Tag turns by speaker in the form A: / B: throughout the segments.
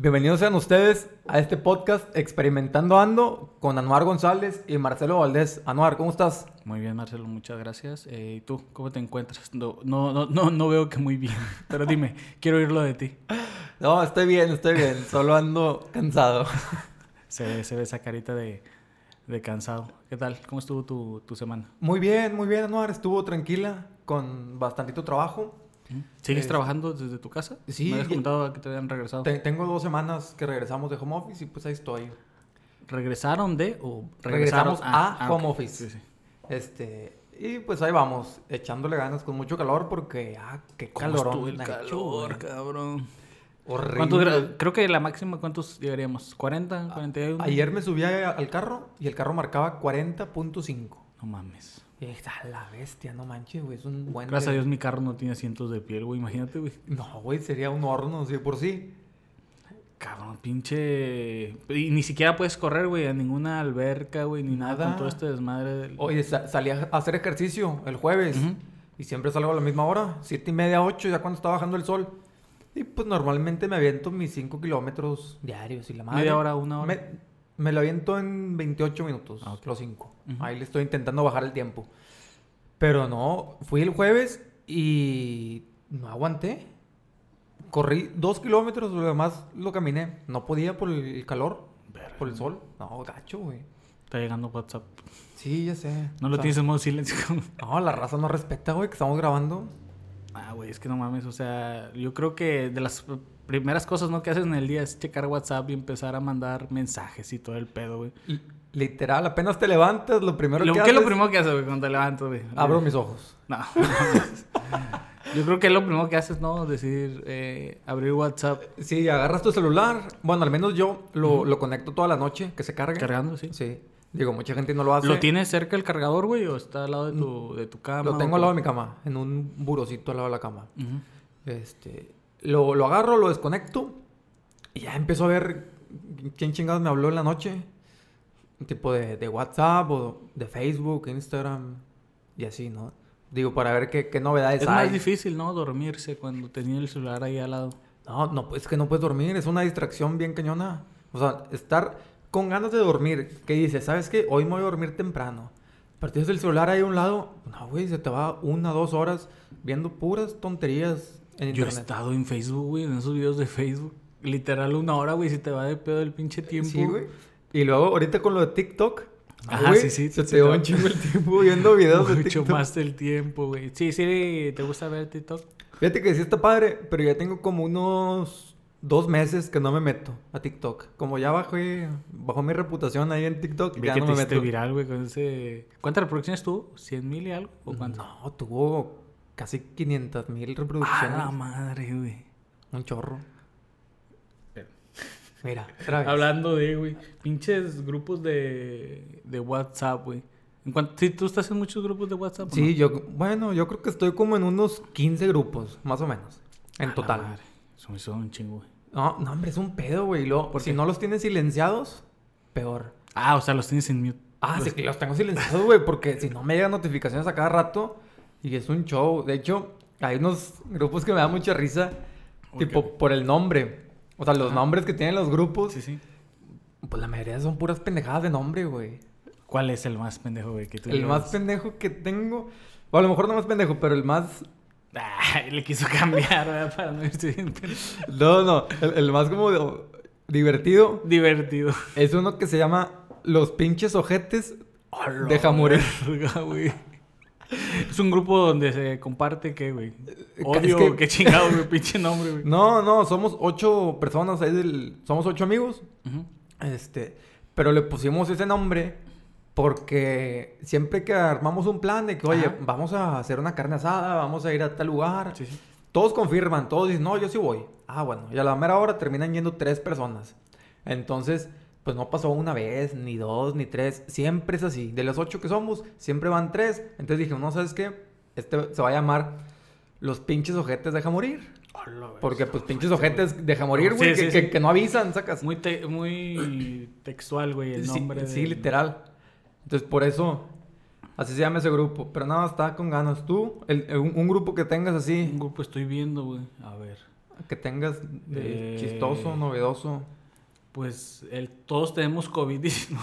A: Bienvenidos sean ustedes a este podcast Experimentando Ando con Anuar González y Marcelo Valdés. Anuar, ¿cómo estás?
B: Muy bien, Marcelo, muchas gracias. Eh, ¿Y tú, cómo te encuentras? No, no, no, no, no veo que muy bien, pero dime, quiero oírlo de ti.
A: No, estoy bien, estoy bien, solo ando cansado.
B: Se, se ve esa carita de, de cansado. ¿Qué tal? ¿Cómo estuvo tu, tu semana?
A: Muy bien, muy bien, Anuar. Estuvo tranquila, con bastantito trabajo.
B: ¿Sigues
A: Es-
B: trabajando desde tu casa?
A: Sí,
B: Me habías
A: ya-
B: comentado que te habían regresado.
A: Te- tengo dos semanas que regresamos de home office y pues ahí estoy.
B: ¿Regresaron de o
A: Regresamos a
B: ah,
A: home office.
B: Sí, sí.
A: Este, y pues ahí vamos, echándole ganas con mucho calor porque, ah, qué
B: ¿Cómo
A: calorón.
B: el
A: hecho,
B: calor,
A: güey.
B: cabrón?
A: Horrible.
B: ¿Cuántos gra- Creo que la máxima, ¿cuántos llegaríamos? ¿40? ¿41?
A: Ayer me subí al carro y el carro marcaba 40.5.
B: No mames.
A: Y dije, "A la bestia, no manches, güey, es un buen...
B: Gracias a Dios mi carro no tiene asientos de piel, güey. Imagínate, güey.
A: No, güey, sería un horno, sí, por sí.
B: Cabrón, pinche... Y ni siquiera puedes correr, güey, a ninguna alberca, güey, ni nada,
A: Nada.
B: con todo este desmadre. Del...
A: Oye, sa- salí a hacer ejercicio el jueves y siempre salgo a la misma hora, siete y media, ocho, ya cuando está bajando el sol. Y pues normalmente me aviento mis 5 kilómetros diarios y la madre.
B: Media hora, una hora.
A: Me, me lo aviento en 28 minutos,
B: Ah, ok.
A: los 5.
B: Ujú.
A: Ahí le estoy intentando bajar el tiempo. Pero no, fui el jueves y no aguanté. Corrí dos kilómetros, lo demás lo caminé. No podía por el calor,
B: Verga.
A: por el sol. No, gacho, güey.
B: Está llegando WhatsApp.
A: Sí, ya sé.
B: No
A: O
B: lo
A: sea,
B: tienes en modo silencio.
A: No, la raza no respeta, güey, que estamos grabando.
B: ah, güey, es que no mames. O sea, yo creo que de las primeras cosas, ¿no? Que haces en el día es checar WhatsApp y empezar a mandar mensajes y todo el pedo, güey.
A: Literal, apenas te levantas, lo primero
B: Lo-
A: que
B: ¿Qué es lo
A: haces-
B: primero que haces, güey, cuando te levantas, güey?
A: Abro mis ojos.
B: No. yo creo que es lo primero que haces, ¿no? Decir, eh, abrir WhatsApp
A: Sí, agarras tu celular. Bueno, al menos yo lo, lo conecto toda la noche, que se cargue.
B: cargando, sí.
A: Sí. Digo, mucha gente no lo hace.
B: ¿Lo tienes cerca el cargador, güey? ¿O está al lado de tu, de tu cama?
A: Lo tengo al lado de mi cama, en un burocito al lado de la cama. Este, lo, lo agarro, lo desconecto y ya empiezo a ver quién chingados me habló en la noche. Un tipo de, de WhatsApp o de Facebook, Instagram y así, ¿no? Digo, para ver qué, qué novedades
B: Es
A: hay.
B: más difícil, ¿no? Dormirse cuando tenía el celular ahí al lado.
A: No, no, es que no puedes dormir, es una distracción bien cañona. O sea, estar con ganas de dormir, que dices, ¿sabes qué? Hoy me voy a dormir temprano. Pero tienes el celular ahí a un lado, no, güey, se te va una, dos horas viendo puras tonterías en
B: Yo he estado en Facebook, güey, en esos videos de Facebook. Literal una hora, güey, si te va de pedo el pinche tiempo.
A: Sí, güey. Y luego ahorita con lo de TikTok,
B: Ajá,
A: güey,
B: sí, sí,
A: se te va un chingo el tiempo viendo videos de
B: Mucho
A: TikTok.
B: más del tiempo, güey. Sí, sí, ¿te gusta ver TikTok?
A: Fíjate que sí está padre, pero ya tengo como unos dos meses que no me meto a TikTok. Como ya bajé, bajó mi reputación ahí en TikTok,
B: Vi
A: ya
B: que
A: no
B: te
A: me meto.
B: viral, güey, con ese... ¿Cuántas reproducciones tuvo? ¿100 mil y algo? ¿O cuánto?
A: No, tuvo casi 500 mil
B: ¡Ah,
A: reproducciones.
B: la madre, güey!
A: Un chorro. Mira, otra vez.
B: Hablando de, güey, pinches grupos de, de WhatsApp, güey. En cuanto, sí, ¿Tú estás en muchos grupos de WhatsApp?
A: Sí,
B: no?
A: yo, bueno, yo creo que estoy como en unos 15 grupos, más o menos.
B: A
A: En
B: la
A: total.
B: madre. Eso me hizo un chingo, güey.
A: No, no, hombre, es un pedo, güey.
B: ¿Por
A: si
B: qué?
A: no los tienes silenciados, peor.
B: Ah, o sea, los tienes en mute.
A: Ah,
B: Los-
A: sí, que los tengo silenciados, güey, porque si no me llegan notificaciones a cada rato y es un show. De hecho, hay unos grupos que me dan mucha risa,
B: ¿Por
A: tipo por el nombre. O sea, los
B: Ajá.
A: nombres que tienen los grupos,
B: Sí, sí.
A: pues la mayoría son puras pendejadas de nombre, güey.
B: ¿Cuál es el más pendejo, güey? Que tú
A: El
B: llevas?
A: más pendejo que tengo, o a lo mejor no más pendejo, pero el más...
B: Ah, le quiso cambiar, ¿verdad? Para no irse bien.
A: No, no, el, el más como de- divertido
B: Divertido.
A: es uno que se llama Los pinches ojetes morir.
B: Verga, güey. Es un grupo donde se comparte, ¿qué, güey?
A: es
B: Odio,
A: que-
B: qué chingado, güey, pinche nombre, güey.
A: No, no, somos ocho personas ahí del... Somos ocho amigos. Este, pero le pusimos ese nombre porque siempre que armamos un plan de que, oye,
B: Ajá.
A: vamos a hacer una carne asada, vamos a ir a tal lugar,
B: Sí, sí.
A: todos confirman, todos dicen, no, yo sí voy. Ah, bueno, y a la mera hora terminan yendo tres personas. Entonces, pues no pasó una vez, ni dos, ni tres, siempre es así. De los ocho que somos, siempre van tres. Entonces dije, no, ¿sabes qué? Este se va a llamar Los pinches ojetes deja morir. Porque pues pinches ojetes deja morir, güey,
B: sí,
A: que,
B: sí.
A: que- que no avisan, sacas.
B: Muy, te- muy textual, güey, el nombre.
A: sí,
B: del-
A: literal. Entonces, por eso, así se llama ese grupo. Pero nada, está con ganas. Tú, el- el- un, un grupo que tengas así,
B: Un grupo estoy viendo, güey. A ver.
A: que tengas de
B: Eh,
A: chistoso, novedoso.
B: Pues el, todos tenemos COVID-19.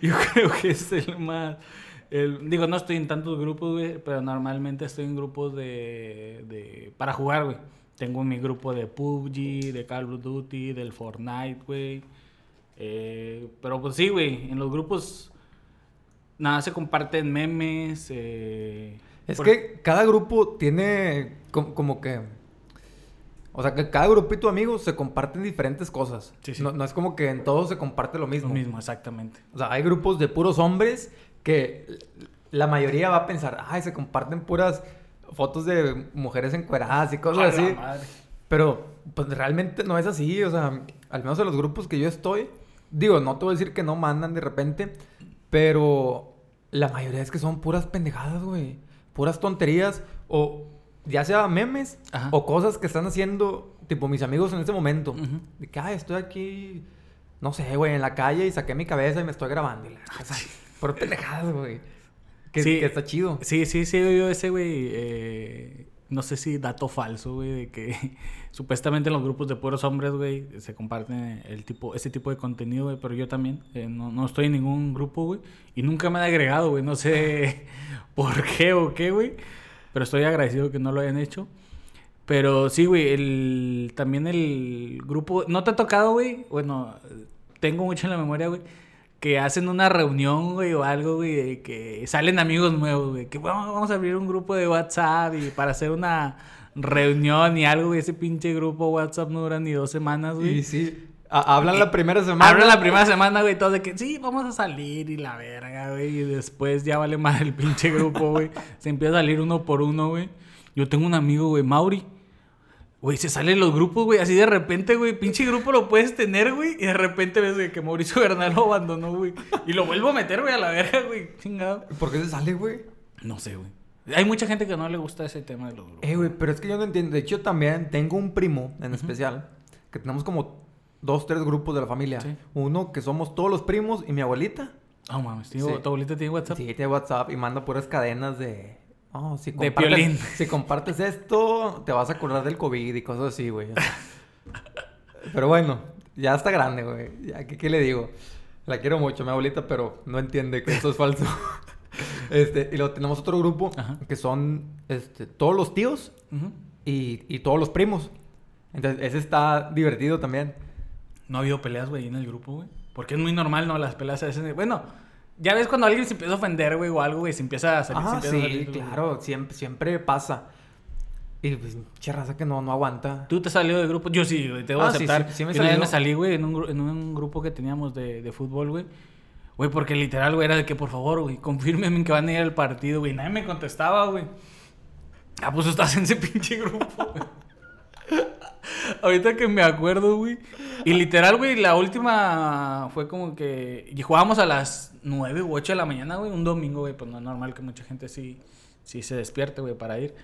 B: Yo creo que es el más... el- digo, no estoy en tantos grupos, güey, pero normalmente estoy en grupos de, de... Para jugar, güey. Tengo mi grupo de PUBG, de Call of Duty, del Fortnite, güey. Eh, pero pues sí, güey, en los grupos... Nada, se comparten memes. eh,
A: Es
B: por-
A: que cada grupo tiene com- como que... O sea, que cada grupito de amigos se comparten diferentes cosas.
B: Sí, sí.
A: No, no es como que en todos se comparte lo
B: Lo
A: mismo.
B: mismo, exactamente.
A: O sea, hay grupos de puros hombres que la mayoría va a pensar, ay, se comparten puras fotos de mujeres encueradas y cosas así.
B: madre.
A: Pero pues realmente no es así, o sea, al menos en los grupos que yo estoy, digo, no te voy a decir que no mandan de repente, pero la mayoría es que son puras pendejadas, güey, puras tonterías o ya sea memes
B: Ajá.
A: o cosas que están haciendo tipo mis amigos en ese momento. De que, estoy aquí, no sé, güey, en la calle y saqué mi cabeza y me estoy grabando. Y la, o sea, puras pendejadas, güey. Que,
B: Sí.
A: que está chido.
B: Sí, sí, sí, yo ese, güey. eh, no sé si dato falso, güey, de que supuestamente en los grupos de puros hombres, güey, se comparten el tipo, ese tipo de contenido, güey, pero yo también eh, no, no estoy en ningún grupo, güey, y nunca me han agregado, güey, no sé por qué o qué, güey, pero estoy agradecido que no lo hayan hecho. Pero sí, güey, el, también el grupo, ¿no te ha tocado, güey? Bueno, tengo mucho en la memoria, güey, que hacen una reunión, güey, o algo, güey, de que salen amigos nuevos, güey, que bueno, vamos a abrir un grupo de WhatsApp y para hacer una reunión y algo, güey, ese pinche grupo WhatsApp no dura ni dos semanas, güey.
A: Y sí, hablan la primera semana.
B: Hablan la primera semana, güey, todos de que sí, vamos a salir y la verga, güey. Y después ya vale más el pinche grupo, güey. Se empieza a salir uno por uno, güey. Yo tengo un amigo, güey, Mauri. Güey, se salen los grupos, güey, así de repente, güey. Pinche grupo lo puedes tener, güey. Y de repente ves güey, que Mauricio Bernal lo abandonó, güey. Y lo vuelvo a meter, güey, a la verga, güey. Chingado.
A: ¿Por qué se sale, güey?
B: No sé, güey. Hay mucha gente que no le gusta ese tema de los grupos.
A: Eh, güey, pero es que yo no entiendo. De hecho, también tengo un primo en especial que tenemos como dos, tres grupos de la familia.
B: Sí.
A: Uno que somos todos los primos y mi abuelita.
B: Ah, mames, tío,
A: Sí.
B: ¿tu abuelita tiene WhatsApp?
A: Sí, tiene WhatsApp y manda puras cadenas de. Oh, si
B: De piolín.
A: Si compartes esto, te vas a acordar del COVID y cosas así, güey. Pero bueno, ya está grande, güey. Ya, ¿qué, ¿Qué le digo? La quiero mucho, mi abuelita, pero no entiende que eso es falso. este, y luego tenemos otro grupo
B: Ajá.
A: que son este, todos los tíos y, y todos los primos. Entonces, ese está divertido también.
B: No ha habido peleas, güey, en el grupo, güey. Porque es muy normal, ¿no? Las peleas a veces. Bueno, ya ves cuando alguien se empieza a ofender, güey, o algo, güey, se empieza a salir.
A: Ah, sí,
B: salir,
A: claro, siempre, siempre pasa. Y pues, che raza que no, no aguanta.
B: ¿Tú te has salido del grupo? Yo sí, güey, te voy a
A: Ah, sí,
B: aceptar.
A: sí, sí me he
B: Yo
A: salido.
B: me salí, güey, en un, en un grupo que teníamos de, de fútbol, güey. Güey, porque literal, güey, era de que por favor, güey, confírmenme que van a ir al partido, güey. Nadie me contestaba, güey. Ah, pues estás en ese pinche grupo, güey. Ahorita que me acuerdo, güey. Y literal, güey, la última fue como que. Y jugábamos a las 9 u 8 de la mañana, güey. Un domingo, güey. Pues no es normal que mucha gente sí, sí se despierte, güey, para ir.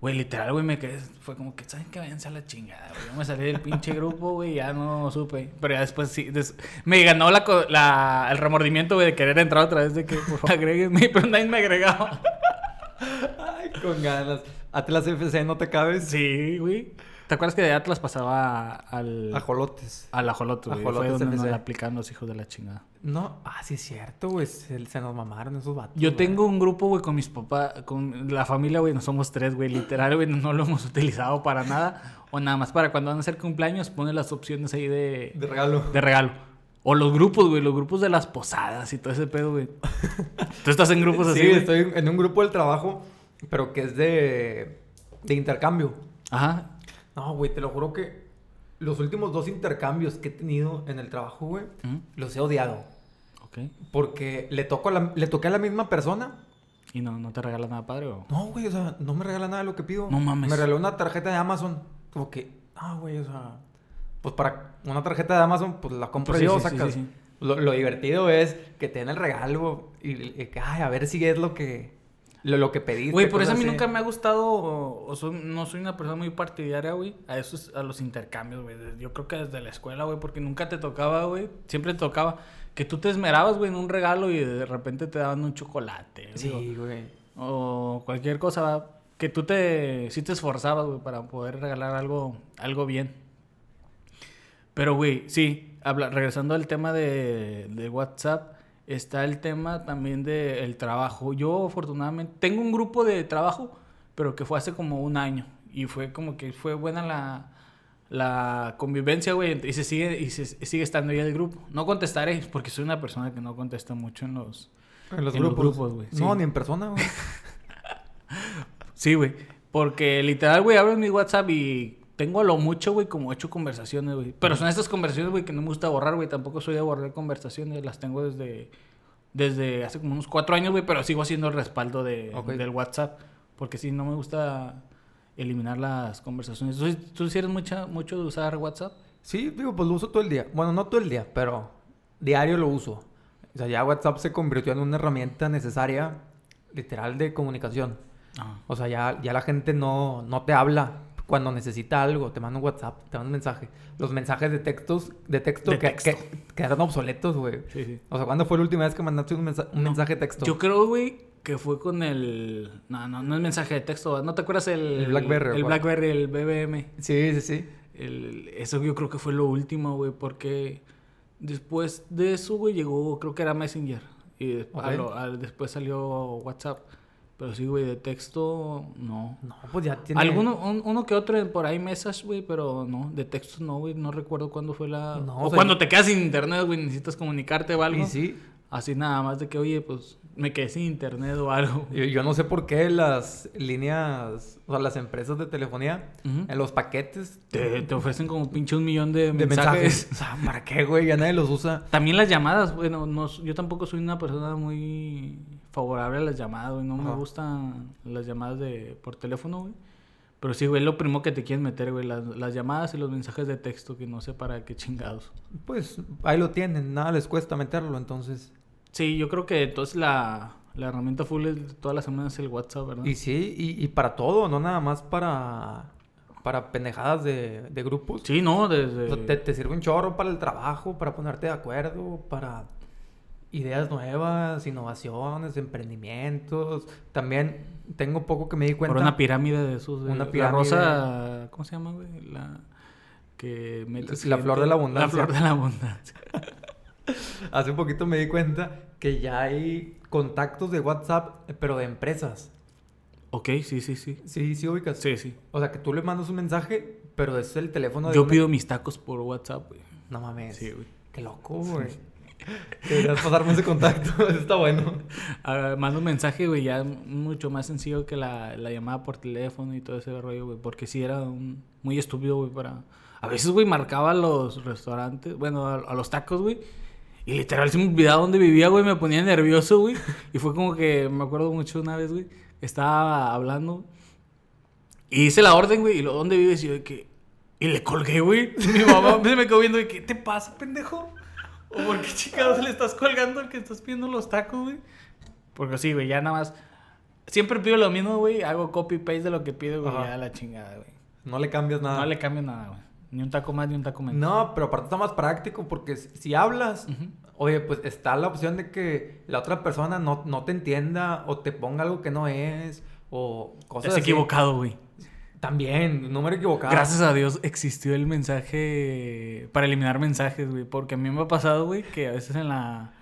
B: Güey, literal, güey, me quedé. Fue como que, ¿saben qué? Váyanse a la chingada, güey. Yo me salí del pinche grupo, güey, ya no supe. Pero ya después sí. des- Me ganó la, el remordimiento, güey, de querer entrar otra vez, de que, por favor, agréguenme. Pero nadie me agregaba.
A: Ay, con ganas. Atlas FC, ¿no te cabes?
B: Sí, güey. ¿Te acuerdas que de Atlas pasaba al.
A: Ajolotes.
B: Al ajolote, güey. Fue
A: Ajolotes
B: donde nos la aplicaron los hijos de la chingada.
A: No, ah, sí es cierto, güey. Se, se nos mamaron esos vatos.
B: Yo
A: güey.
B: tengo un grupo, güey, con mis papás, con la familia, güey, no somos tres, güey, literal, güey, no lo hemos utilizado para nada. O nada más para cuando van a hacer cumpleaños, pone las opciones ahí de,
A: De regalo.
B: de regalo. O los grupos, güey, los grupos de las posadas y todo ese pedo, güey. Tú estás en grupos así,
A: sí,
B: güey?
A: estoy en un grupo del trabajo, pero que es de, de intercambio.
B: Ajá.
A: No, güey, te lo juro que los últimos dos intercambios que he tenido en el trabajo, güey,
B: Ujú.
A: los he odiado.
B: Ok.
A: Porque le, toco a la, le toqué a la misma persona.
B: ¿Y no, no te regala nada padre o...?
A: No, güey, o sea, no me regala nada de lo que pido.
B: No mames.
A: Me regaló una tarjeta de Amazon. Como que, ah, güey, o sea, pues para una tarjeta de Amazon, pues la compro
B: Pues sí,
A: yo,
B: sí, sí,
A: sacas.
B: sí, sí.
A: Lo, lo divertido es que te den el regalo y, y que, ay, a ver si es lo que, lo, lo que pediste.
B: Güey, por eso a mí
A: así.
B: nunca me ha gustado, o, o soy- no soy una persona muy partidaria, güey, a esos, a los intercambios, güey. Yo creo que desde la escuela, güey, porque nunca te tocaba, güey, siempre te tocaba que tú te esmerabas, güey, en un regalo y de repente te daban un chocolate,
A: Sí, güey.
B: o cualquier cosa, que tú te, sí te esforzabas, güey, para poder regalar algo, algo bien. Pero, güey, sí, habla, regresando al tema de, de WhatsApp, está el tema también del trabajo. Yo, afortunadamente, tengo un grupo de trabajo, pero que fue hace como un año. Y fue como que fue buena la, la convivencia, güey, y se sigue, y se sigue estando ahí el grupo. No contestaré, porque soy una persona que no contesta mucho en los,
A: En los
B: en
A: grupos.
B: güey.
A: No, ni en persona, güey.
B: Sí, güey. Porque literal, güey, abro mi WhatsApp y tengo a lo mucho, güey, como ocho conversaciones, güey. Pero son estas conversaciones, güey, que no me gusta borrar, güey. Tampoco soy de borrar conversaciones. Las tengo desde, desde hace como unos cuatro años, güey, pero sigo haciendo el respaldo de, del WhatsApp. Porque sí, no me gusta eliminar las conversaciones. ¿Tú, tú sí eres mucha, mucho de usar WhatsApp?
A: Sí, digo, pues lo uso todo el día. Bueno, no todo el día, pero diario lo uso. O sea, ya WhatsApp se convirtió en una herramienta necesaria, literal, de comunicación.
B: Ajá.
A: O sea, ya, ya la gente no, no te habla cuando necesita algo. Te manda un WhatsApp, te manda un mensaje. Los mensajes de textos, de texto,
B: De
A: que,
B: texto.
A: que quedaron obsoletos, güey.
B: Sí, sí.
A: O sea, ¿cuándo fue la última vez que mandaste un, mensa- un
B: No.
A: mensaje de texto?
B: Yo creo, güey, que fue con el... No, no, no es mensaje de texto. ¿No te acuerdas el...
A: El BlackBerry, ¿o
B: El? BlackBerry, el BBM.
A: Sí, sí, sí.
B: El- eso yo creo que fue lo último, güey, porque después de eso, güey, llegó, creo que era Messenger. Y des- a
A: Ok.
B: lo- a- después salió WhatsApp. Pero sí, güey, de texto, no.
A: No, pues ya tiene...
B: Alguno, un- uno que otro por ahí mesas, güey, pero no, de texto no, güey, no recuerdo cuándo fue la...
A: No,
B: o
A: o sea,
B: cuando te quedas sin internet, güey, necesitas comunicarte o algo.
A: Y sí,
B: Así nada más de que, oye, pues me quedé sin internet o algo.
A: yo, yo no sé por qué las líneas, o sea, las empresas de telefonía, en los paquetes
B: Te, te ofrecen como pinche un millón de,
A: de
B: mensajes.
A: mensajes. O sea, ¿para qué, güey? Ya nadie los usa.
B: También las llamadas, bueno, no, yo tampoco soy una persona muy favorable a las llamadas, güey. No me gustan las llamadas de por teléfono, güey. Pero sí, güey, es lo primero que te quieren meter, güey. Las, las llamadas y los mensajes de texto, que no sé para qué chingados.
A: Pues ahí lo tienen, nada les cuesta meterlo, entonces.
B: Sí, yo creo que entonces la, la herramienta full es de todas las semanas el WhatsApp, ¿verdad?
A: Y sí, y, y para todo, no nada más para, para pendejadas de, de grupos.
B: Sí, no, desde...
A: te, te sirve un chorro para el trabajo, para ponerte de acuerdo, para ideas nuevas, innovaciones, emprendimientos. También tengo poco que me di cuenta.
B: Por una pirámide de esos.
A: Una
B: La
A: pirámide.
B: rosa... ¿Cómo se llama, güey? La... Que metes
A: La flor de la abundancia.
B: La flor de la abundancia.
A: Hace un poquito me di cuenta que ya hay contactos de WhatsApp, pero de empresas.
B: ok, sí, sí, sí.
A: Sí, sí ubicas.
B: Sí, sí.
A: O sea, que tú le mandas un mensaje, pero es el teléfono de
B: Yo
A: una-
B: pido mis tacos por WhatsApp, güey.
A: No mames.
B: Sí, güey.
A: Qué loco, güey. Deberías pasarme ese contacto. Está bueno.
B: Ah, mando un mensaje, güey, ya mucho más sencillo que la, la llamada por teléfono y todo ese rollo, güey. Porque sí era muy estúpido, güey, para... A veces, güey, marcaba los restaurantes, bueno, a, los tacos, güey. Y literal se me olvidaba dónde vivía, güey. Me ponía nervioso, güey. Y fue como que me acuerdo mucho una vez, güey. Estaba hablando. Y hice la orden, güey. Y lo, ¿dónde vives? Y yo. Y le colgué, güey. Mi mamá se me quedó viendo que... ¿Qué te pasa, pendejo? ¿O por qué chingados le estás colgando al que estás pidiendo los tacos, güey? Porque sí, güey, ya nada más... Siempre pido lo mismo, güey. Hago copy-paste de lo que pido, güey.
A: Ajá.
B: Ya la chingada, güey.
A: No le cambias nada.
B: No le cambio nada, güey. Ni un taco más, ni un taco menos.
A: No, pero aparte está más práctico porque si, si hablas, oye, pues está la opción de que la otra persona no, no te entienda o te ponga algo que no es o cosas
B: Estás
A: así.
B: equivocado, güey.
A: También, número equivocado.
B: Gracias a Dios existió el mensaje para eliminar mensajes, güey. Porque a mí me ha pasado, güey, que a veces en la...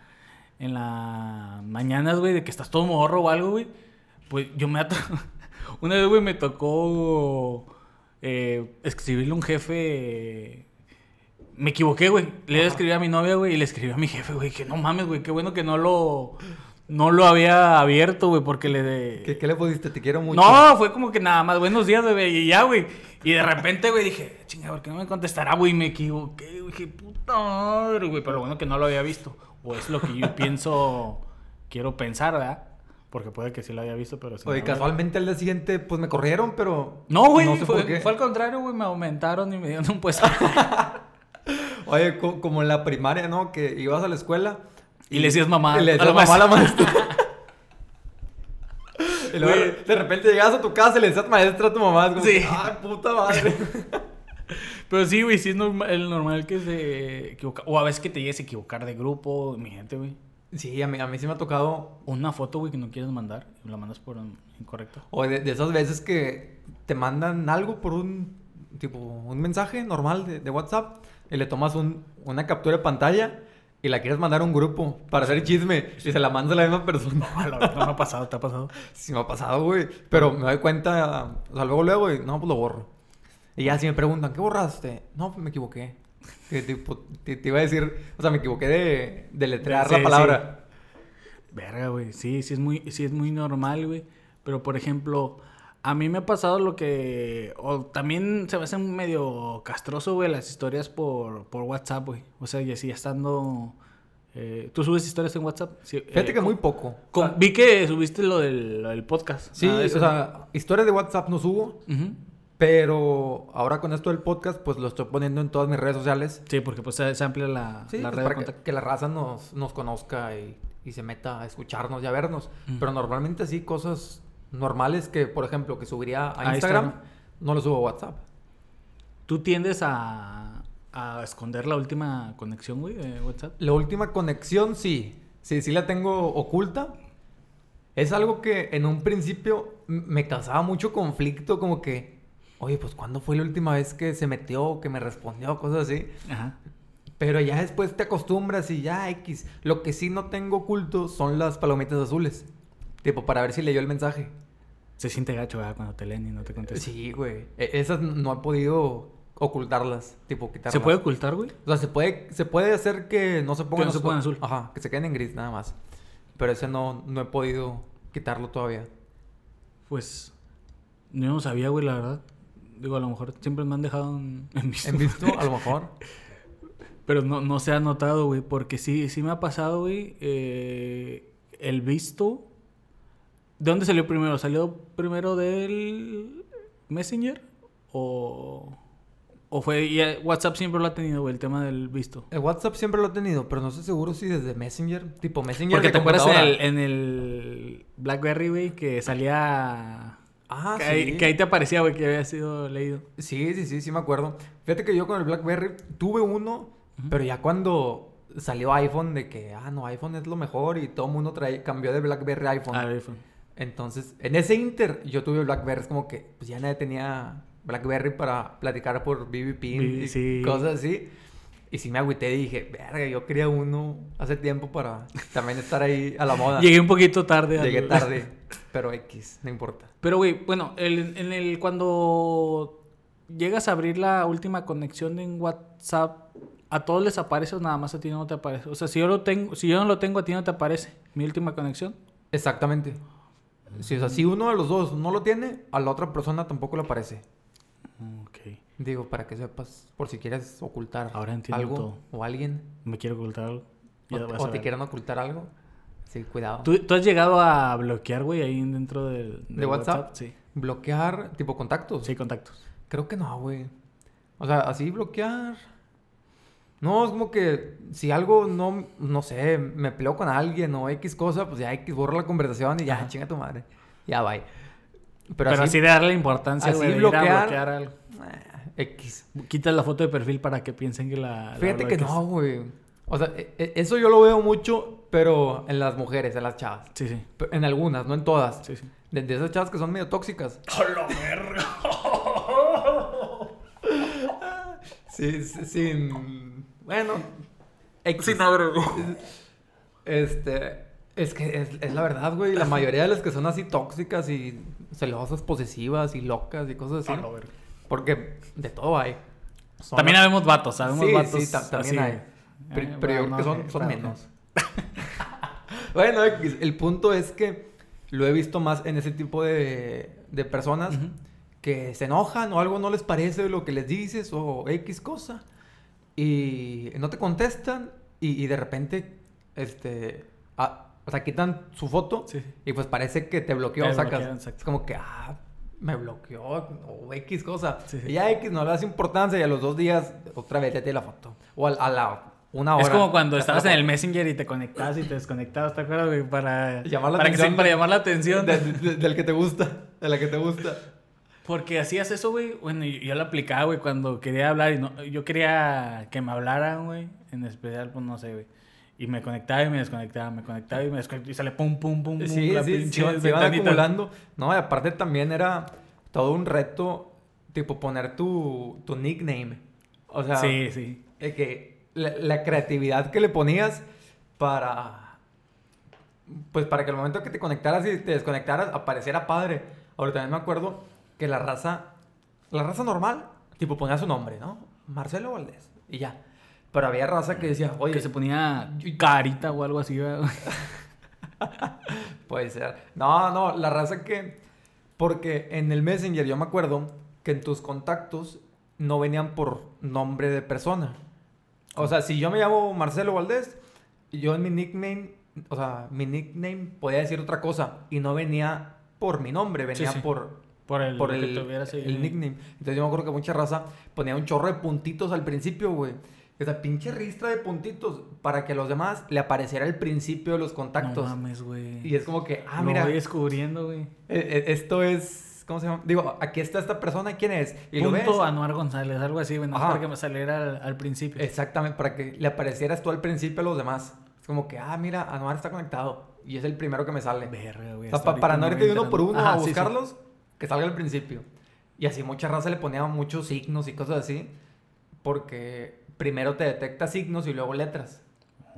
B: En las mañanas, güey, de que estás todo morro o algo, güey. Pues yo me... Una vez, güey, me tocó eh, escribirle a un jefe... Me equivoqué, güey. Le escribí a mi novia, güey, y le escribí a mi jefe, güey, que no mames, güey, qué bueno que no lo... No lo había abierto, güey, porque le...
A: ¿Qué, qué le pusiste? Te quiero mucho.
B: No, fue como que nada más, buenos días, bebé, y ya, güey. Y de repente, güey, dije, chinga, ¿por qué no me contestará, güey? Me equivoqué, güey, dije, puta madre, güey. Pero lo bueno que no lo había visto. O es lo que yo pienso, quiero pensar, ¿verdad? Porque puede que sí lo había visto, pero sí.
A: Oye, casualmente al día siguiente, pues me corrieron, pero.
B: No, güey,
A: No sé
B: fue, fue al contrario, güey, me aumentaron y me dieron un puesto.
A: Oye, co- como en la primaria, ¿no? Que ibas a la escuela.
B: Y le decías mamá
A: Y le
B: a
A: decías
B: la
A: mamá a la maestra. y luego
B: Güey.
A: de repente llegabas a tu casa y le decías maestra a tu mamá. es como,
B: Sí.
A: Ay, puta madre.
B: Pero sí, güey, sí es normal, el normal que se equivoca. O a veces que te llegues a equivocar de grupo, mi gente, güey.
A: Sí, a mí, a mí sí me ha tocado.
B: Una foto, güey, que no quieres mandar y la mandas por un incorrecto.
A: O de, de esas veces que te mandan algo por un. Tipo, un mensaje normal de, de WhatsApp y le tomas un, una captura de pantalla y la quieres mandar a un grupo para hacer chisme y se la mandas a la misma persona.
B: No, no me ha pasado, ¿te ha pasado?
A: Sí me ha pasado, güey. Pero me doy cuenta, o sea, luego, luego, y no, pues lo borro. Y ya si me preguntan, ¿qué borraste? No, pues me equivoqué. Tipo, te, te iba a decir, o sea, me equivoqué de, de letrear
B: Sí,
A: la palabra.
B: Verga, güey. Sí, sí es muy, sí es muy normal, güey. Pero, por ejemplo, a mí me ha pasado lo que... O también se me hace medio castroso, güey, las historias por, por WhatsApp, güey. O sea, ya sí, estando... eh, ¿Tú subes historias en WhatsApp? Sí,
A: Fíjate
B: eh,
A: que muy poco.
B: con-
A: O sea,
B: vi que subiste lo del, lo del podcast.
A: sí, o sea, historias de WhatsApp no subo, pero ahora con esto del podcast, pues lo estoy poniendo en todas mis redes sociales.
B: Sí, porque pues se, amplia la,
A: Sí,
B: la
A: pues,
B: red de
A: para que,
B: contacto.
A: que la raza nos, nos conozca y, y se meta a escucharnos y a vernos. Pero normalmente sí, cosas normales que, por ejemplo, que subiría a,
B: A
A: Instagram,
B: Instagram.
A: no lo subo a WhatsApp.
B: ¿Tú tiendes a, a esconder la última conexión, güey, de WhatsApp?
A: La última conexión, sí. Sí, sí la tengo oculta. Es algo que en un principio me causaba mucho conflicto, como que, oye, pues ¿cuándo fue la última vez que se metió, que me respondió, cosas así?
B: Ajá.
A: Pero ya después te acostumbras y ya X. Lo que sí no tengo oculto son las palomitas azules. Tipo, para ver si leyó el mensaje.
B: Se siente gacho, ¿verdad? Cuando te leen y no te contestan.
A: Sí, güey. E- Esas no he podido ocultarlas. Tipo, quitarlas.
B: ¿Se puede ocultar, güey?
A: O sea, se puede, se puede hacer que no se pongan
B: no se pongan azul.
A: Ajá, que se queden en gris nada más. Pero ese no, no he podido quitarlo todavía.
B: Pues no sabía, güey, la verdad. Digo, a lo mejor siempre me han dejado en, en visto.
A: ¿En visto? A lo mejor.
B: Pero no, no se ha notado, güey, porque sí, sí me ha pasado, güey, eh, el visto. ¿De dónde salió primero? ¿Salió primero del Messenger? ¿O, o fue... y, eh, WhatsApp siempre lo ha tenido, güey, el tema del visto?
A: El WhatsApp siempre lo he tenido, pero no estoy seguro si desde Messenger. Tipo, Messenger
B: Porque
A: de
B: te acuerdas en el, en el BlackBerry, güey, que salía...
A: Ah,
B: que,
A: sí.
B: ahí, que ahí te aparecía, güey, que había sido leído.
A: Sí, sí, sí, sí me acuerdo. Fíjate que yo con el BlackBerry tuve uno, pero ya cuando salió iPhone de que, ah, no, iPhone es lo mejor y todo el mundo trae, cambió de BlackBerry a iPhone.
B: Ah, iPhone.
A: Entonces, en ese inter yo tuve BlackBerry, es como que pues ya nadie tenía BlackBerry para platicar por BBP y
B: sí.
A: cosas así. Y sí me agüité y dije, verga, yo quería uno hace tiempo para también estar ahí a la moda.
B: Llegué un poquito tarde. al-
A: Llegué tarde, pero X, no importa.
B: Pero, güey, bueno, el- en el cuando llegas a abrir la última conexión en WhatsApp, ¿a todos les aparece o nada más a ti no te aparece? O sea, si yo lo tengo, si yo no lo tengo, a ti no te aparece mi última conexión.
A: Exactamente. Si, o sea, si uno de los dos no lo tiene, a la otra persona tampoco le aparece.
B: Ok.
A: Digo, para que sepas, por si quieres ocultar
B: Ahora entiendo
A: algo
B: todo.
A: o alguien,
B: Me quiero ocultar algo.
A: o,
B: Ya
A: o te quieran ocultar algo. Sí, cuidado.
B: ¿Tú, tú has llegado a bloquear, güey, ahí dentro del,
A: ¿De WhatsApp?
B: Sí.
A: Bloquear, tipo contactos.
B: Sí, contactos.
A: Creo que no, güey. O sea, así bloquear. No, es como que si algo no, no sé, me peleo con alguien o X cosa, pues ya X borra la conversación y ya,
B: Ajá.
A: chinga tu madre. Ya, bye.
B: Pero,
A: Pero,
B: así,
A: así,
B: de darle importancia,
A: así
B: güey, de ir a
A: bloquear-
B: bloquear algo.
A: eh, X.
B: Quitas la foto de perfil para que piensen que la... la
A: Fíjate que no, güey. O sea, e- e- eso yo lo veo mucho, pero en las mujeres, en las chavas.
B: Sí, sí.
A: En algunas, no en todas.
B: Sí, sí.
A: De, de esas chavas que son medio tóxicas. Sí, sí, sin... Bueno. X. Este... Es que es, es la verdad, güey. La mayoría de las que son así tóxicas y celosas, posesivas y locas y cosas así. Porque de todo hay. Son
B: También
A: las-
B: habemos vatos, sabemos
A: Sí,
B: vatos.
A: sí, ta- también
B: así.
A: hay. Pero,
B: Eh,
A: pero yo creo que son, menos. bueno, el punto es que lo he visto más en ese tipo de, de personas
B: Ujú.
A: Que se enojan o algo no les parece lo que les dices o X cosa y no te contestan y, y de repente, este, ah, o sea, quitan su foto
B: Sí,
A: y pues parece que te bloqueó,
B: Te
A: sacas.
B: bloquean.
A: Es como que, ah, me bloqueó o X cosa.
B: Sí, sí.
A: Y ya X no le das importancia y a los dos días otra vez ya tiene la foto. O a, a la una hora.
B: Es como cuando estabas en el Messenger y te conectabas y te desconectabas, ¿te acuerdas? Para,
A: Llamar la
B: para, que
A: atención
B: se- para llamar la atención.
A: De- de- del que te gusta. De la que te gusta.
B: Porque hacías eso, güey. Bueno, yo, yo lo aplicaba, güey, cuando quería hablar y no, yo quería que me hablaran, güey. En especial, pues no sé, güey. Y me conectaba y me desconectaba, me conectaba y me desconectaba. Y sale pum, pum, pum, pum.
A: Sí,
B: la
A: sí,
B: pinche
A: se, iban- se iban acumulando. No, y aparte también era todo un reto, tipo poner tu, tu nickname. O sea,
B: Sí, sí.
A: de que la, la creatividad que le ponías para, pues para que al momento que te conectaras y te desconectaras apareciera padre. Ahora también me acuerdo que la raza, la raza normal, tipo ponía su nombre, ¿no? Marcelo Valdés y ya. Pero había raza que decía, oye,
B: Que se ponía carita o algo así, ¿verdad?
A: Puede ser. No, no, la raza que. Porque en el Messenger yo me acuerdo que en tus contactos no venían por nombre de persona. O sea, si yo me llamo Marcelo Valdés, yo en mi nickname, o sea, mi nickname podía decir otra cosa y no venía por mi nombre, venía
B: sí.
A: por,
B: Por el,
A: por
B: lo que
A: el, el nickname. Entonces yo me acuerdo que mucha raza ponía un chorro de puntitos al principio, güey. O sea, pinche ristra de puntitos para que a los demás le apareciera el principio de los contactos.
B: No mames, güey.
A: Y es como que, ah,
B: Lo
A: mira,
B: voy
A: eh,
B: descubriendo, güey.
A: eh, esto es, ¿cómo se llama? Digo, aquí está esta persona, ¿quién es? Y lo ves.
B: Punto Anuar González, algo así, güey. No
A: Ajá.
B: para que me saliera al, al principio.
A: Exactamente, para que le aparecieras tú al principio a los demás. Es como que, ah, mira, Anuar está conectado. Y es el primero que me sale.
B: Verga, güey.
A: O sea, para no irte de uno por uno
B: enterando.
A: a
B: Ajá, sí, sí.
A: Que salga al principio. Y así mucha raza le ponía muchos signos y cosas así. Porque primero te detecta signos y luego letras.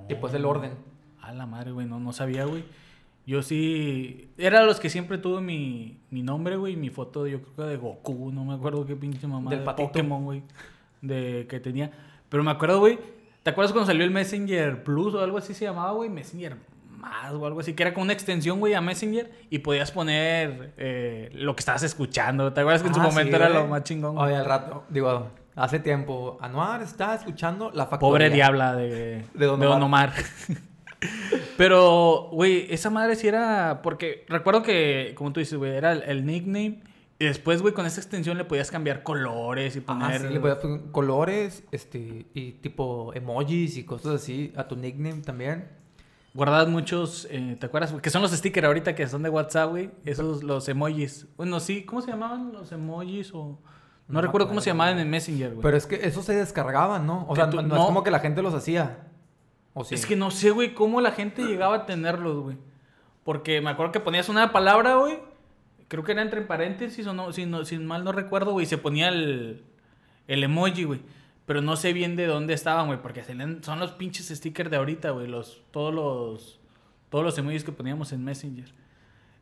A: Y pues el orden.
B: A la madre, güey, no, no sabía, güey. Yo sí. Era los que siempre tuve mi, mi nombre, güey. Mi foto, yo creo que de Goku, no me acuerdo qué pinche mamá.
A: Del
B: de
A: patito.
B: Pokémon, güey. De que tenía. Pero me acuerdo, güey. ¿Te acuerdas cuando salió el Messenger Plus o algo así se llamaba, güey? Messenger más o algo así. Que era como una extensión, güey, a Messenger. Y podías poner eh, lo que estabas escuchando. ¿Te acuerdas que en su
A: Ah,
B: momento
A: sí,
B: era lo más chingón?
A: Oye, al rato, digo, hace tiempo, Anuar está escuchando la factoría.
B: Pobre diabla de,
A: De Don
B: de Don
A: Omar.
B: Pero, güey, esa madre sí era. Porque recuerdo que, como tú dices, güey, era el, el nickname. Y después, güey, con esa extensión le podías cambiar colores y
A: Ah,
B: poner.
A: sí, le podías poner colores, este, y tipo emojis y cosas así a tu nickname también.
B: Guardabas muchos. eh, ¿Te acuerdas? Que son los stickers ahorita que son de WhatsApp, güey. Esos, los emojis. Bueno, sí, ¿cómo se llamaban los emojis? O... No, recuerdo cómo se llamaban en Messenger, güey.
A: Pero es que esos se descargaban, ¿no? O sea,
B: tú-
A: no, es como que la gente los hacía. ¿O sí?
B: Es que no sé, güey, cómo la gente llegaba a tenerlos, güey. Porque me acuerdo que ponías una palabra, güey. Creo que era entre paréntesis o no, si, no, si mal no recuerdo, güey. Se ponía el, el emoji, güey. Pero no sé bien de dónde estaban, güey. Porque son los pinches stickers de ahorita, güey. Los, todos los todos los emojis que poníamos en Messenger.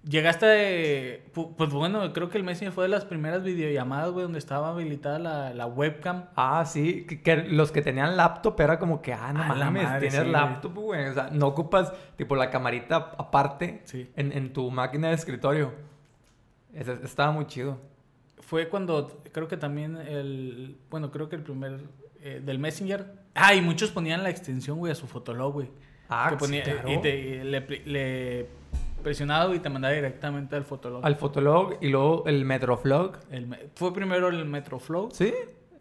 B: Llegaste, pu- pues bueno, creo que el Messenger fue de las primeras videollamadas, güey, donde estaba habilitada la, la webcam.
A: Ah, sí, que, que los que tenían laptop era como que, ah, no
B: A la
A: mames,
B: madre,
A: tienes
B: sí,
A: laptop, güey. O sea, no ocupas, tipo, la camarita aparte
B: Sí.
A: en, en tu máquina de escritorio. Estaba muy chido.
B: Fue cuando creo que también el. Bueno, creo que el primer. eh, del Messenger. Ah, y muchos ponían la extensión, güey, a su fotolog, güey.
A: Ah,
B: que
A: sí,
B: ponía,
A: claro.
B: Y te, le, le presionaba y te mandaba directamente al fotolog.
A: Al Fotolog y luego el Metroflog.
B: El fue primero el Metroflow.
A: ¿Sí?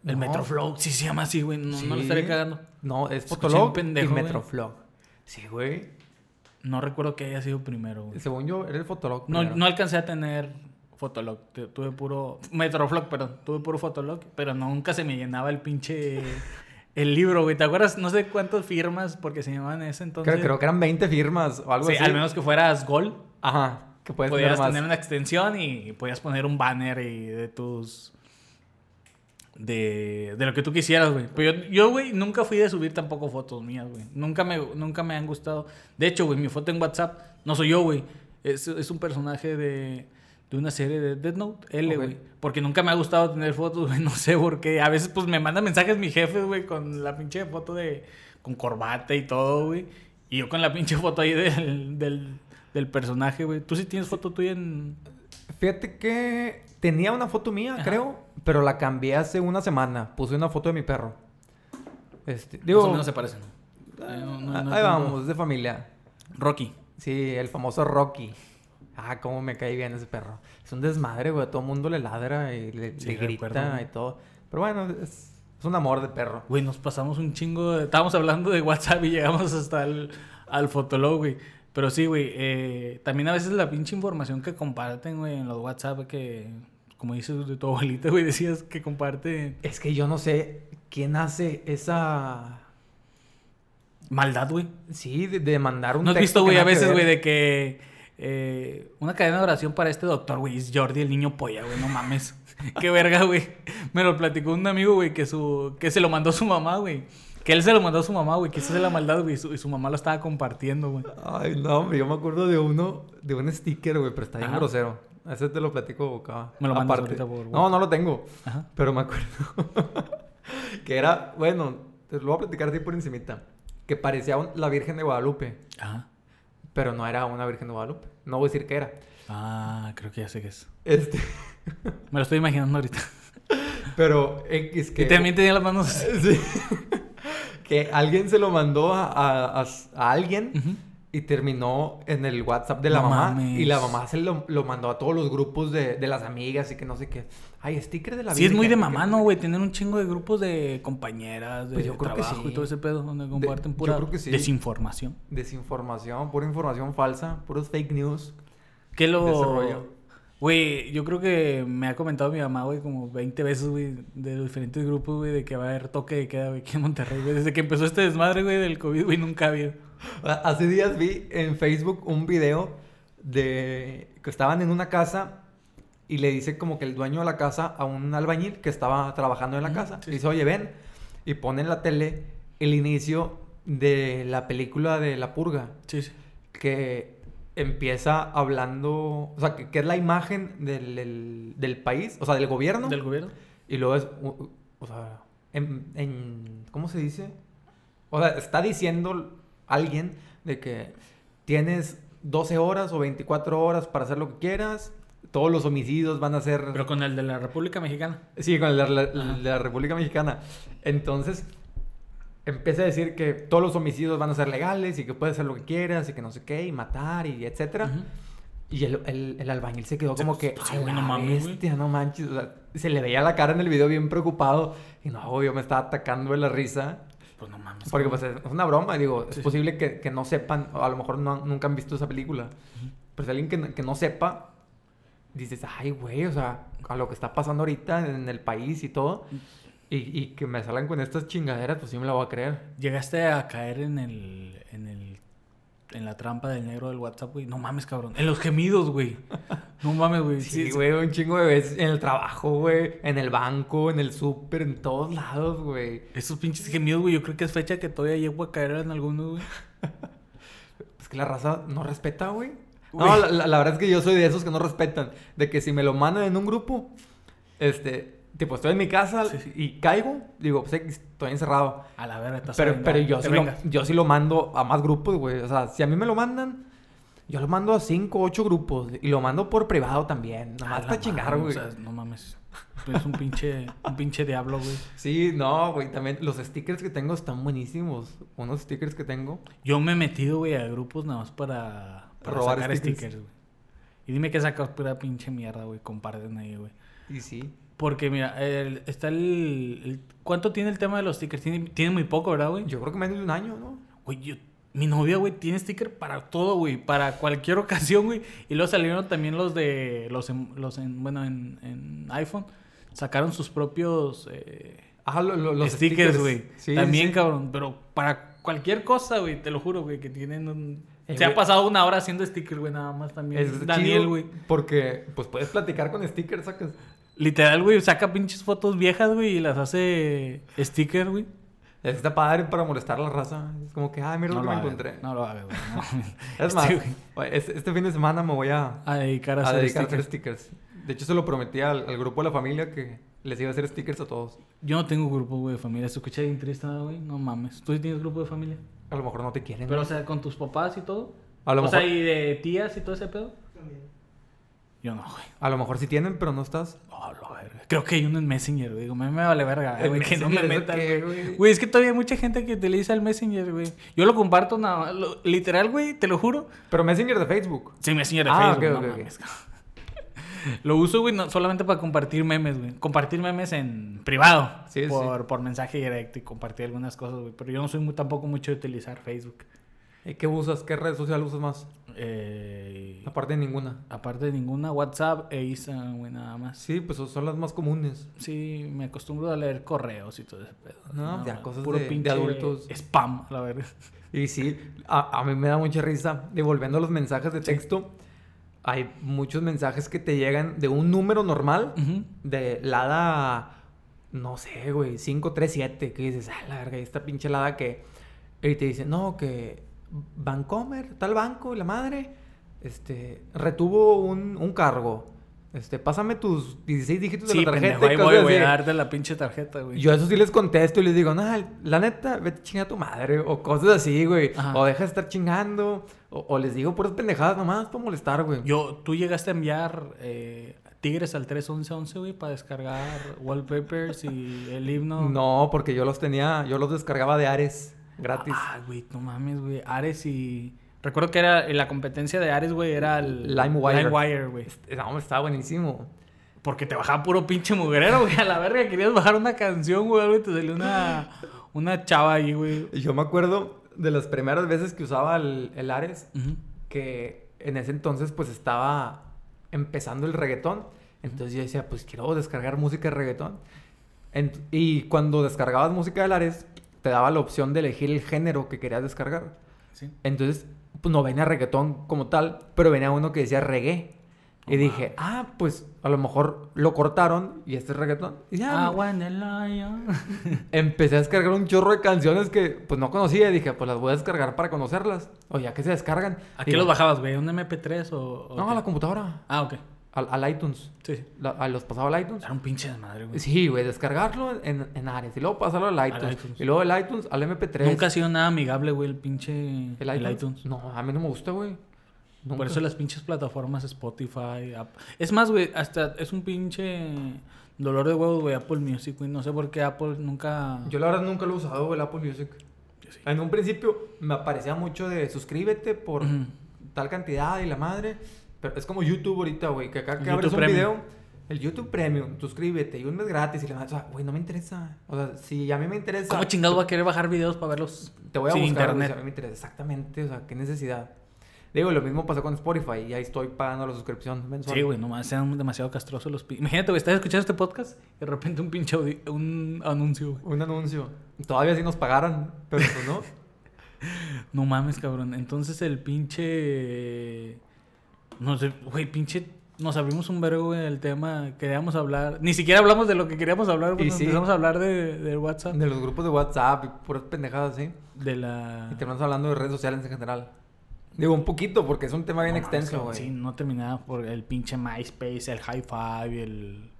B: El
A: No.
B: Metroflow, sí se llama así, güey. No, no lo estaré cagando.
A: No, es Fotolog
B: pendejo,
A: y
B: güey.
A: Metroflog. Sí, güey.
B: No recuerdo que haya sido primero, güey.
A: Según yo, era el Fotolog.
B: No, no alcancé a tener Fotolog. Tu- Tuve puro. Metroflog, perdón. Tuve puro Fotolog. Pero nunca se me llenaba el pinche. El libro, güey. ¿Te acuerdas? No sé cuántas firmas porque se llamaban ese entonces.
A: Creo, creo que eran 20 firmas o algo
B: Sí,
A: así.
B: al menos que fueras Gol.
A: Ajá. Que puedes
B: podías
A: tener más.
B: una extensión y podías poner un banner y de tus. De, de lo que tú quisieras, güey. Pero yo, yo, güey, nunca fui de subir tampoco fotos mías, güey. Nunca me, nunca me han gustado. De hecho, güey, mi foto en WhatsApp no soy yo, güey. Es, es un personaje de, de una serie de Death Note, L, güey. Porque nunca me ha gustado tener fotos, güey. No sé por qué. A veces, pues, me manda mensajes mi jefe, güey, con la pinche foto de... Con corbata y todo, güey. Y yo con la pinche foto ahí del, del, del personaje, güey. ¿Tú sí tienes foto tuya en...?
A: Fíjate que tenía una foto mía,
B: Ajá.
A: creo, pero la cambié hace una semana. Puse una foto de mi perro. Este,
B: Más
A: digo,
B: o menos se parecen. Ahí no- no-
A: ah,
B: no
A: ahí vamos, de familia.
B: Rocky.
A: Sí, el famoso Rocky. Ah, cómo me cae bien ese perro. Es un desmadre, güey. Todo el mundo le ladra y le,
B: Sí,
A: le
B: recuerdo,
A: grita y todo. Pero bueno, es, es un amor de perro.
B: Güey, nos pasamos un chingo. de- Estábamos hablando de WhatsApp y llegamos hasta el, al Fotolog, güey. Pero sí, güey. eh, también a veces la pinche información que comparten, güey, en los WhatsApp, que, como dices de tu abuelita, güey, decías que comparte.
A: Es que yo no sé quién hace esa.
B: Maldad, güey.
A: Sí, de, de mandar un
B: ¿No has
A: texto
B: visto, güey, a veces, güey, de que eh, una cadena de oración para este doctor, güey, es Jordi, el niño polla, güey, no mames. Qué verga, güey. Me lo platicó un amigo, güey, que su que se lo mandó su mamá, güey. Que él se lo mandó a su mamá, güey, que esa es la maldad, güey, y su, y su mamá lo estaba compartiendo, güey.
A: Ay, no, hombre, yo me acuerdo de uno, de un sticker, güey, pero está bien
B: Ajá.
A: grosero. Ese te lo platico acá.
B: Me lo mandas ahorita por
A: No, no lo tengo.
B: Ajá.
A: Pero me acuerdo que era, bueno, te lo voy a platicar así por encimita. Que parecía un- la Virgen de Guadalupe,
B: Ajá.
A: Pero no era una Virgen de Guadalupe. No voy a decir que era.
B: Ah, creo que ya sé qué es.
A: Este,
B: Me lo estoy imaginando ahorita.
A: pero X que...
B: Y también tenía las manos.
A: Sí. que alguien se lo mandó a, a- alguien
B: Ujú.
A: Y terminó en el WhatsApp de la
B: No
A: mamá.
B: mames.
A: Y la mamá se lo, lo mandó a todos los grupos de, de las amigas y que no sé qué. Ay, sticker de la
B: Sí, es muy de mamá, ¿no, güey? Tener un chingo de grupos de compañeras, de
A: Pues yo creo que
B: trabajo
A: sí.
B: y todo ese pedo, donde comparten pura
A: creo que sí.
B: desinformación.
A: Desinformación, pura información falsa, puros fake news.
B: ¿Qué
A: De
B: lo...? Güey, yo creo que me ha comentado mi mamá, güey, como 20 veces, güey, de los diferentes grupos, güey, de que va a haber toque de queda, güey, aquí en Monterrey, güey. Desde que empezó este desmadre, güey, del COVID, güey, nunca ha habido.
A: Hace días vi en Facebook un video de que estaban en una casa y le dice como que el dueño de la casa a un albañil que estaba trabajando en la casa.
B: sí,
A: dice, oye, ven. Y pone en la tele el inicio de la película de La Purga.
B: Sí, sí.
A: Que empieza hablando, o sea, que, que es la imagen del, del- del país, o sea, del gobierno.
B: ¿Del gobierno?
A: Y luego es, u- o sea, en, en- ¿cómo se dice? O sea, está diciendo alguien de que tienes 12 horas o 24 horas para hacer lo que quieras, todos los homicidios van a ser...
B: Pero con el de la República Mexicana.
A: Sí, con el de la, el
B: Ajá.
A: de la República Mexicana. Entonces, empieza a decir que todos los homicidios van a ser legales y que puedes hacer lo que quieras y que no sé qué, y matar y etcétera. Y el, el, el albañil se quedó como que,
B: pues,
A: ay,
B: no mames, güey".
A: bestia, no manches. O sea, se le veía la cara en el video bien preocupado. Y no, yo me estaba atacando de la risa.
B: Pues no mames.
A: Porque pues es una broma, digo,
B: Sí,
A: es
B: sí.
A: posible que, que no sepan, o a lo mejor no, nunca han visto esa película. Pero si alguien que, no- que no sepa, dices, ay, güey, o sea, a lo que está pasando ahorita en el país y todo, y, y que me salgan con estas chingaderas, pues sí me la voy a creer.
B: Llegaste a caer en el, en el, en la trampa del negro del WhatsApp, güey. No mames, cabrón. En los gemidos, güey. No mames, güey.
A: Sí, güey, un chingo de veces en el trabajo, güey, en el banco, en el súper, en todos lados, güey.
B: Esos pinches gemidos, güey. Yo creo que es fecha que todavía llego a caer en algunos, güey.
A: Es que la raza no respeta, güey. No, la, la- la verdad es que yo soy de esos que no respetan. De que si me lo mandan en un grupo, este, tipo, estoy en mi casa
B: Sí,
A: y caigo, digo, pues estoy encerrado.
B: A la verga, estás
A: Pero, pero yo, sí lo, yo sí lo mando a más grupos, güey. O sea, si a mí me lo mandan, yo lo mando a cinco, ocho grupos. Y lo mando por privado también.
B: A
A: Nomás
B: la
A: para chingar, güey.
B: O sea, no mames. Es un pinche, un pinche diablo, güey.
A: Sí, no, güey. También los stickers que tengo están buenísimos. Unos stickers que tengo.
B: Yo me he metido, güey, a grupos nada más para, para
A: Robar
B: sacar
A: stickers.
B: stickers, güey. Y dime que sacas pura pinche mierda, güey. Comparten ahí, güey.
A: Y sí.
B: Porque, mira, el- está el, el- ¿Cuánto tiene el tema de los stickers? Tiene, tiene muy poco, ¿verdad, güey?
A: Yo creo que menos de un año, ¿no?
B: Güey, yo... Mi novia, güey, tiene sticker para todo, güey. Para cualquier ocasión, güey. Y luego salieron también los de... Los en... Los en bueno, en, en iPhone. Sacaron sus propios... eh,
A: Ah, lo- lo- los
B: stickers, güey.
A: Sí,
B: También,
A: sí.
B: cabrón. Pero para cualquier cosa, güey. Te lo juro, güey. Que tienen un...
A: Eh,
B: Se ha pasado una hora haciendo stickers, güey. Nada más también.
A: Es
B: Daniel, güey.
A: Porque, pues, puedes platicar con stickers, sacas.
B: Literal, güey. Saca pinches fotos viejas, güey. Y las hace sticker, güey.
A: Está padre para molestar a la raza. Es como que, ah, mira lo que me encontré.
B: No lo hagas, güey. no.
A: Es más, este, este fin de semana me voy a,
B: A dedicar a,
A: a
B: hacer
A: dedicar a hacer
B: stickers.
A: stickers. De hecho, se lo prometí al, al grupo de la familia que les iba a hacer stickers a todos.
B: Yo no tengo grupo, güey, de familia. Se escucha bien triste, ¿no, güey. No mames. ¿Tú sí tienes grupo de familia?
A: A lo mejor no te quieren.
B: Pero, o sea, con tus papás y todo.
A: a, lo
B: o
A: mejor,
B: sea, y de tías y todo ese pedo. Yo no, güey.
A: a lo mejor sí tienen, pero no estás.
B: Oh, verga. Creo que hay uno en Messenger, güey. Digo, me, me vale verga,
A: ¿En
B: güey, que no me metan. güey.
A: güey?
B: Es que todavía hay mucha gente que utiliza el Messenger, güey. Yo lo comparto nada más. lo- literal, güey, te lo juro.
A: Pero Messenger de Facebook.
B: Sí, Messenger de
A: Ah,
B: Facebook. no. Lo uso, güey, no, solamente para compartir memes, güey. Compartir memes en privado.
A: Sí, sí.
B: por, por mensaje directo y compartir algunas cosas, güey. Pero yo no soy muy, tampoco mucho de utilizar Facebook.
A: ¿Y ¿Qué usas? ¿Qué red social usas más?
B: Eh,
A: Aparte de ninguna.
B: aparte de ninguna, WhatsApp e Instagram, güey, nada más.
A: Sí, pues son las más comunes.
B: Sí, me acostumbro a leer correos y todo ese pedo.
A: No, ya cosas de- de adultos.
B: Spam, la verga.
A: Y sí, a, a mí me da mucha risa. Y volviendo a los mensajes de texto, hay muchos mensajes que te llegan de un número normal, de Lada, no sé, güey, 537, que dices, ah, la verga, esta pinche Lada que. Y te dice, no, que Bancomer, tal banco, la madre, este, retuvo un, un cargo. Este, pásame tus 16 dígitos de
B: Sí,
A: la tarjeta.
B: pendejo, ahí voy, voy a darte la pinche tarjeta, güey.
A: Yo eso sí les contesto y les digo, no, la neta, vete chinga a tu madre. O cosas así, güey.
B: Ajá.
A: O deja de estar chingando. O, o les digo puras pendejadas nomás para molestar, güey.
B: Yo, tú llegaste a enviar eh, Tigres al 31111, güey, para descargar wallpapers y el himno.
A: No, porque yo los tenía, yo los descargaba de Ares gratis.
B: Ah, güey, no mames, güey. Ares y. Recuerdo que era la competencia de Ares, güey, era el.
A: LimeWire.
B: LimeWire, güey.
A: No, estaba buenísimo.
B: Porque te bajaba puro pinche mugrero, güey. A la verga querías bajar una canción, güey, y te salió una. Una chava ahí, güey.
A: Y yo me acuerdo de las primeras veces que usaba el, el Ares, que en ese entonces pues estaba empezando el reggaetón. Entonces yo decía, pues quiero descargar música de reggaetón. Y cuando descargabas música del Ares, te daba la opción de elegir el género que querías descargar.
B: Sí.
A: Entonces, pues no venía reggaetón como tal, pero venía uno que decía reggae. Y dije, ah, pues a lo mejor lo cortaron y este es reggaetón. Y ya,
B: Agua en el
A: empecé a descargar un chorro de canciones que pues no conocía. Y dije, pues las voy a descargar para conocerlas. O ya que se descargan.
B: ¿A qué los bajabas, güey? ¿Un MP3 o.? o
A: No,
B: qué?
A: a la computadora.
B: Ah, ok.
A: Al, al iTunes.
B: Sí.
A: La- a los pasaba al iTunes.
B: Era un pinche desmadre, güey.
A: Sí, güey, descargarlo en, en Ares. Y luego pasarlo al iTunes.
B: iTunes.
A: Y luego el iTunes al MP3.
B: Nunca ha sido nada amigable, güey, el pinche.
A: ¿El iTunes? No, a mí no me gusta, güey.
B: Por eso las pinches plataformas Spotify, App- Es más, güey, hasta es un pinche dolor de huevos, güey, Apple Music, güey. No sé por qué Apple nunca...
A: Yo la verdad nunca lo he usado, güey, el Apple Music.
B: Sí.
A: En un principio me aparecía mucho de suscríbete por tal cantidad y la madre. Pero es como YouTube ahorita, güey, que acá que abres un
B: Premium.
A: video, el YouTube Premium, suscríbete y un mes gratis y o sea, güey, no me interesa. O sea, si a mí me interesa,
B: ¿Cómo chingados va a querer bajar videos para verlos
A: te voy a
B: sin
A: buscar,
B: internet?
A: si a mí me interesa. Exactamente, o sea, qué necesidad. Digo, lo mismo pasó con Spotify y ahí estoy pagando la suscripción mensual.
B: Sí, güey, nomás sean demasiado castrosos los... Imagínate, güey, estás escuchando este podcast y de repente un pinche audi- un anuncio, güey.
A: Un anuncio. Todavía sí nos pagaran, pero pues no.
B: No mames, cabrón. Entonces el pinche... No sé, güey, pinche... Nos abrimos un vergo, güey, el tema. Queríamos hablar... Ni siquiera hablamos de lo que queríamos hablar.
A: Y sí.
B: Empezamos a hablar de, de WhatsApp.
A: De los grupos de WhatsApp y puras pendejadas así.
B: De la...
A: Y terminamos hablando de redes sociales en general. Digo, un poquito, porque es un tema bien
B: No
A: extenso, güey.
B: Sí, no terminaba por el pinche MySpace, el High Five, el...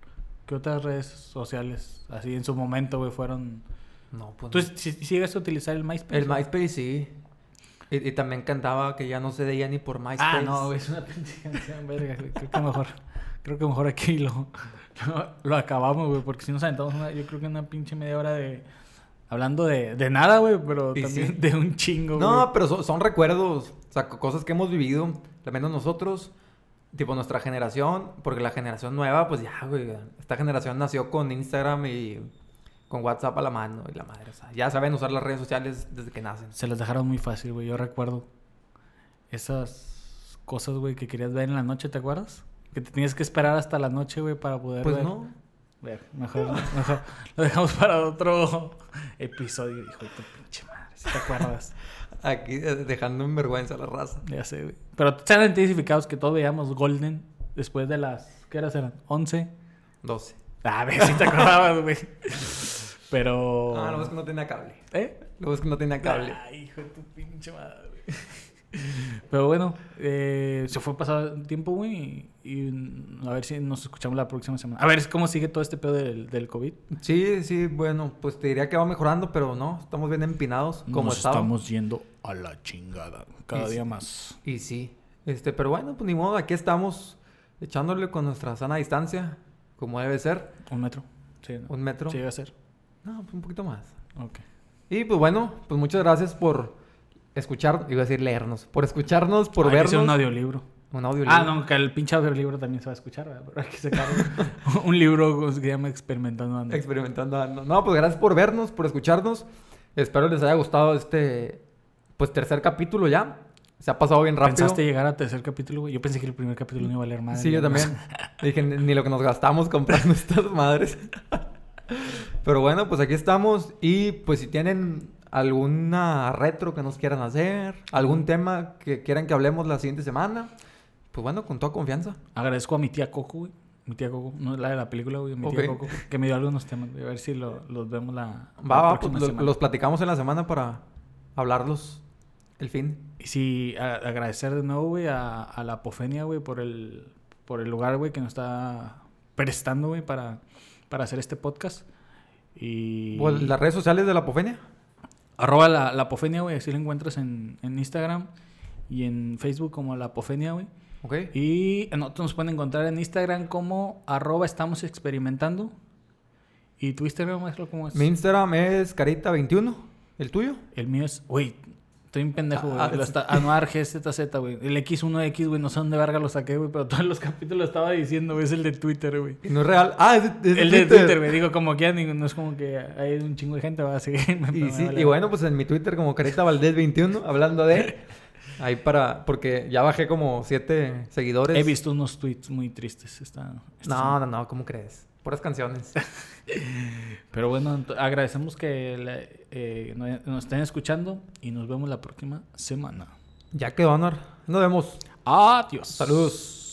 B: ¿Qué otras redes sociales así en su momento, güey, fueron...
A: No, pues.
B: ¿Tú
A: no.
B: si- sigues a utilizar el MySpace?
A: El? MySpace sí. Y, y también cantaba que ya no se veía ni por MySpace.
B: Ah, no, es una pinche canción, verga. Creo que mejor... Creo que mejor aquí lo, lo, lo acabamos, güey, porque si nos aventamos una, yo creo que una pinche media hora de... Hablando de, de nada, güey, pero
A: Y
B: también
A: sí.
B: de un chingo,
A: No, pero son, son recuerdos. O sea, co- cosas que hemos vivido. Al menos nosotros. Tipo nuestra generación. Porque la generación nueva, pues ya, güey. Esta generación nació con Instagram y con WhatsApp a la mano y la madre. O sea, ya saben usar las redes sociales desde que nacen.
B: Se las dejaron muy fácil, güey. Yo recuerdo esas cosas, güey, que querías ver en la noche, ¿te acuerdas? Que te tenías que esperar hasta la noche, güey, para poder
A: Pues
B: ver.
A: no.
B: Ver, mejor, mejor lo dejamos para otro episodio, hijo de tu pinche madre, si te acuerdas.
A: Aquí eh, dejando en vergüenza a la raza.
B: ya sé, güey. Pero sean identificados que todos veíamos Golden después de las, ¿qué horas eran? ¿11?
A: 12.
B: A ver si te acordabas, güey. Pero...
A: Ah, lo es que no tenía cable.
B: ¿Eh?
A: Lo es que no tenía cable.
B: Ay, hijo de tu pinche madre, güey. Pero bueno, eh, se fue pasado el tiempo, güey. Y, y, a ver si nos escuchamos la próxima semana. A ver cómo sigue todo este pedo del, del COVID.
A: Sí, sí, bueno, pues te diría que va mejorando, pero no, estamos bien empinados como
B: nos
A: estaba.
B: estamos yendo a la chingada. Cada
A: Y
B: día
A: sí.
B: más.
A: Y sí, este, pero bueno, pues ni modo, aquí estamos echándole con nuestra sana distancia, como debe ser,
B: Un metro. Sí, ¿no?
A: un metro.
B: Sí, a ser.
A: No, pues un poquito más.
B: Ok.
A: Y pues bueno, pues muchas gracias por escuchar, iba a decir leernos, por escucharnos, por
B: que
A: vernos.
B: un audiolibro.
A: Un audiolibro.
B: Ah, no, que el pinche audiolibro también se va a escuchar, ¿verdad? Pero hay que sacar un, un libro que se llama Experimentando Ando.
A: Experimentando. No, no, pues gracias por vernos, por escucharnos. Espero les haya gustado este, pues tercer capítulo ya. Se ha pasado bien rápido.
B: ¿Pensaste llegar al tercer capítulo, güey? Yo pensé que el primer capítulo no iba a valer más.
A: Sí, yo también. Dije, ni lo que nos gastamos comprando estas madres. Pero bueno, pues aquí estamos. Y pues si tienen alguna retro que nos quieran hacer, algún tema que quieran que hablemos la siguiente semana, pues bueno, con toda confianza.
B: Agradezco a mi tía Coco, güey. Mi tía Coco, no es la de la película, güey. Mi tía. Coco, que me dio algunos temas. güey. A ver si lo- los vemos la, la
A: Va, va, pues, lo- los platicamos en la semana para hablarlos el fin.
B: Y sí, a- agradecer de nuevo, güey, a, a la Apofenia, güey, por el, por el lugar, güey, que nos está prestando, güey, para, para hacer este podcast. Y...
A: Pues, las redes sociales de la Apofenia.
B: Arroba la, la Apofenia, güey, así lo encuentras en, en Instagram y en Facebook como la Apofenia, güey.
A: Ok.
B: Y en otros nos pueden encontrar en Instagram como arroba estamos experimentando. ¿Y tu Instagram, maestro, cómo es?
A: Mi Instagram es Carita21. ¿El tuyo?
B: El mío es, güey, estoy un pendejo, güey.
A: Ah,
B: está- Anuar GZZ, güey. El X1X, güey, no sé dónde verga lo saqué, güey, pero todos los capítulos lo estaba diciendo, güey, es el de Twitter, güey.
A: Y no es real. Ah, es, es
B: El de Twitter, güey, digo, como que no es como que hay un chingo de gente va a seguirme. pero
A: Y, sí,
B: vale
A: y bueno, pues en mi Twitter como Carita Valdés 21, hablando de... Ahí para... Porque ya bajé como siete seguidores.
B: He visto unos tweets muy tristes. Esta, esta
A: No,
B: semana.
A: no, no, ¿cómo crees? Puras canciones.
B: Pero bueno, agradecemos que le- eh, no- nos estén escuchando y nos vemos la próxima semana.
A: ya quedó, Honor. Nos vemos.
B: Adiós.
A: Saludos.